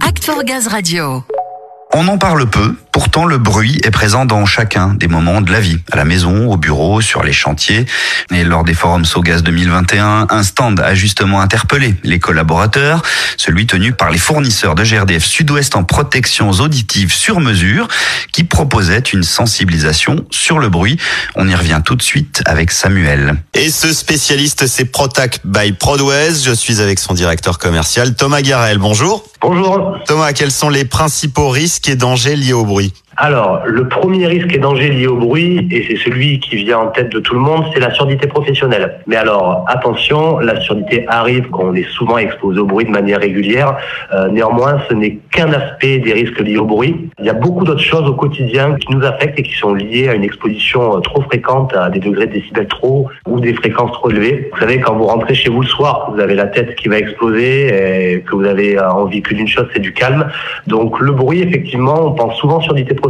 Act for Gaz Radio. On en parle peu, pourtant le bruit est présent dans chacun des moments de la vie, à la maison, au bureau, sur les chantiers. Et lors des forums Sogaz 2021, un stand a justement interpellé les collaborateurs, celui tenu par les fournisseurs de GRDF Sud-Ouest en protections auditives sur mesure, qui proposait une sensibilisation sur le bruit. On y revient tout de suite avec Samuel. Et ce spécialiste, c'est Protac by Prodways. Je suis avec son directeur commercial, Thomas Garel. Bonjour. Bonjour. Thomas, quels sont les principaux risques et dangers liés au bruit? Alors, le premier risque et danger lié au bruit, et c'est celui qui vient en tête de tout le monde, c'est la surdité professionnelle. Mais alors, attention, la surdité arrive quand on est souvent exposé au bruit de manière régulière. Euh, néanmoins, ce n'est qu'un aspect des risques liés au bruit. Il y a beaucoup d'autres choses au quotidien qui nous affectent et qui sont liées à une exposition euh, trop fréquente à des degrés de décibels trop ou des fréquences trop élevées. Vous savez, quand vous rentrez chez vous le soir, vous avez la tête qui va exploser et que vous avez euh, envie que d'une chose, c'est du calme. Donc, le bruit, effectivement, on pense souvent surdité professionnelle,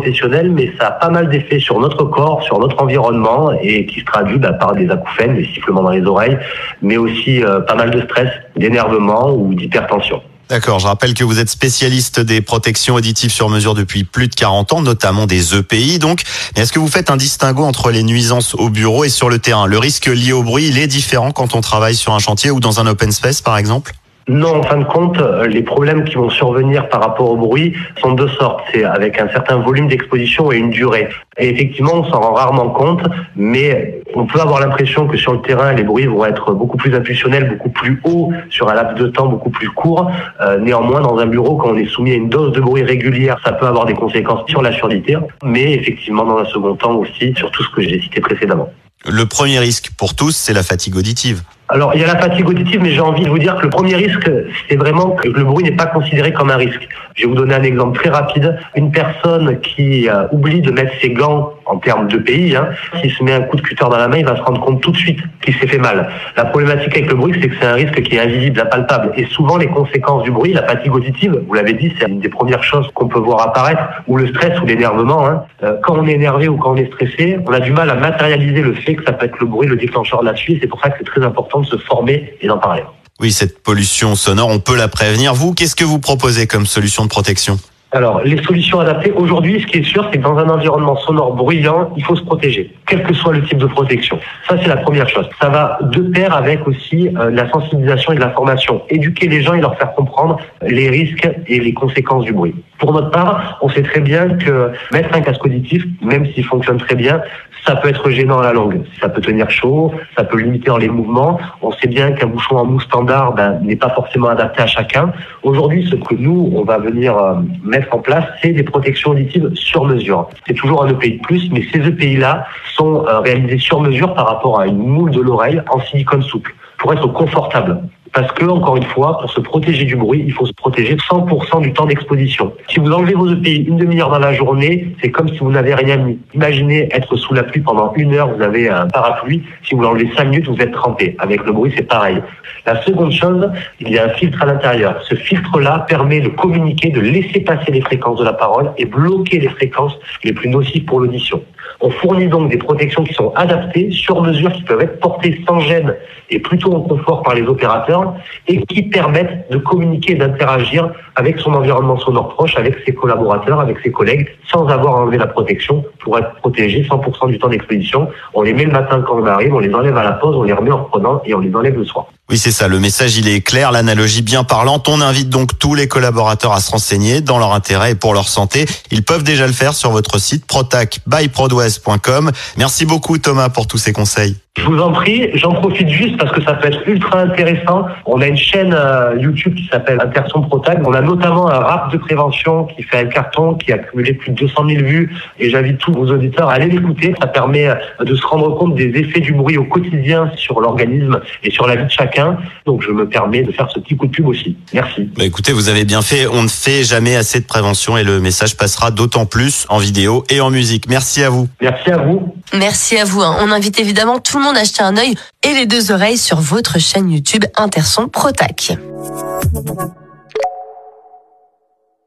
mais ça a pas mal d'effets sur notre corps, sur notre environnement et qui se traduit bah, par des acouphènes, des sifflements dans les oreilles, mais aussi euh, pas mal de stress, d'énervement ou d'hypertension. D'accord, je rappelle que vous êtes spécialiste des protections auditives sur mesure depuis plus de 40 ans, notamment des EPI donc. Est-ce que vous faites un distinguo entre les nuisances au bureau et sur le terrain? Le risque lié au bruit, il est différent quand on travaille sur un chantier ou dans un open space par exemple? Non, en fin de compte, les problèmes qui vont survenir par rapport au bruit sont de deux sortes. C'est avec un certain volume d'exposition et une durée. Et effectivement, on s'en rend rarement compte, mais on peut avoir l'impression que sur le terrain, les bruits vont être beaucoup plus impulsionnels, beaucoup plus hauts, sur un laps de temps beaucoup plus court. Euh, néanmoins, dans un bureau, quand on est soumis à une dose de bruit régulière, ça peut avoir des conséquences sur la surdité, mais effectivement, dans un second temps aussi, sur tout ce que j'ai cité précédemment. Le premier risque pour tous, c'est la fatigue auditive. Alors, il y a la fatigue auditive, mais j'ai envie de vous dire que le premier risque, c'est vraiment que le bruit n'est pas considéré comme un risque. Je vais vous donner un exemple très rapide. Une personne qui euh, oublie de mettre ses gants en termes de pays, hein, s'il se met un coup de cutter dans la main, il va se rendre compte tout de suite qu'il s'est fait mal. La problématique avec le bruit, c'est que c'est un risque qui est invisible, impalpable. Et souvent, les conséquences du bruit, la fatigue auditive, vous l'avez dit, c'est une des premières choses qu'on peut voir apparaître, ou le stress ou l'énervement. Hein. Euh, quand on est énervé ou quand on est stressé, on a du mal à matérialiser le fait que ça peut être le bruit, le déclencheur là-dessus. Et c'est pour ça que c'est très important de se former et d'en parler. Oui, cette pollution sonore, on peut la prévenir. Vous, qu'est-ce que vous proposez comme solution de protection? Alors, les solutions adaptées, aujourd'hui, ce qui est sûr, c'est que dans un environnement sonore bruyant, il faut se protéger, quel que soit le type de protection. Ça, c'est la première chose. Ça va de pair avec aussi euh, la sensibilisation et de la formation. Éduquer les gens et leur faire comprendre les risques et les conséquences du bruit. Pour notre part, on sait très bien que mettre un casque auditif, même s'il fonctionne très bien, ça peut être gênant à la longue. Ça peut tenir chaud, ça peut limiter les mouvements. On sait bien qu'un bouchon en mousse standard ben, n'est pas forcément adapté à chacun. Aujourd'hui, ce que nous, on va venir euh, en place, c'est des protections auditives sur mesure. C'est toujours un EPI de plus, mais ces EPI-là sont euh, réalisés sur mesure par rapport à une moule de l'oreille en silicone souple pour être confortable. Parce que, encore une fois, pour se protéger du bruit, il faut se protéger 100% du temps d'exposition. Si vous enlevez vos EPI une demi-heure dans la journée, c'est comme si vous n'avez rien mis. Imaginez être sous la pluie pendant une heure, vous avez un parapluie. Si vous l'enlevez cinq minutes, vous êtes trempé. Avec le bruit, c'est pareil. La seconde chose, il y a un filtre à l'intérieur. Ce filtre-là permet de communiquer, de laisser passer les fréquences de la parole et bloquer les fréquences les plus nocives pour l'audition. On fournit donc des protections qui sont adaptées, sur mesure, qui peuvent être portées sans gêne et plutôt en confort par les opérateurs et qui permettent de communiquer d'interagir avec son environnement sonore proche, avec ses collaborateurs, avec ses collègues, sans avoir enlevé la protection pour être protégé 100% du temps d'expédition. On les met le matin quand on arrive, on les enlève à la pause, on les remet en reprenant et on les enlève le soir. Oui, c'est ça. Le message, il est clair. L'analogie bien parlante. On invite donc tous les collaborateurs à se renseigner dans leur intérêt et pour leur santé. Ils peuvent déjà le faire sur votre site protacbyprodwest.com. Merci beaucoup, Thomas, pour tous ces conseils. Je vous en prie, j'en profite juste parce que ça peut être ultra intéressant. On a une chaîne euh, YouTube qui s'appelle Interson Protag. On a notamment un rap de prévention qui fait un carton qui a cumulé plus de 200 000 vues et j'invite tous vos auditeurs à aller l'écouter. Ça permet euh, de se rendre compte des effets du bruit au quotidien sur l'organisme et sur la vie de chacun. Donc je me permets de faire ce petit coup de pub aussi. Merci. Bah écoutez, vous avez bien fait. On ne fait jamais assez de prévention et le message passera d'autant plus en vidéo et en musique. Merci à vous. Merci à vous. Merci à vous. hein. On invite évidemment tout le monde à jeter un œil et les deux oreilles sur votre chaîne YouTube Interson Protac.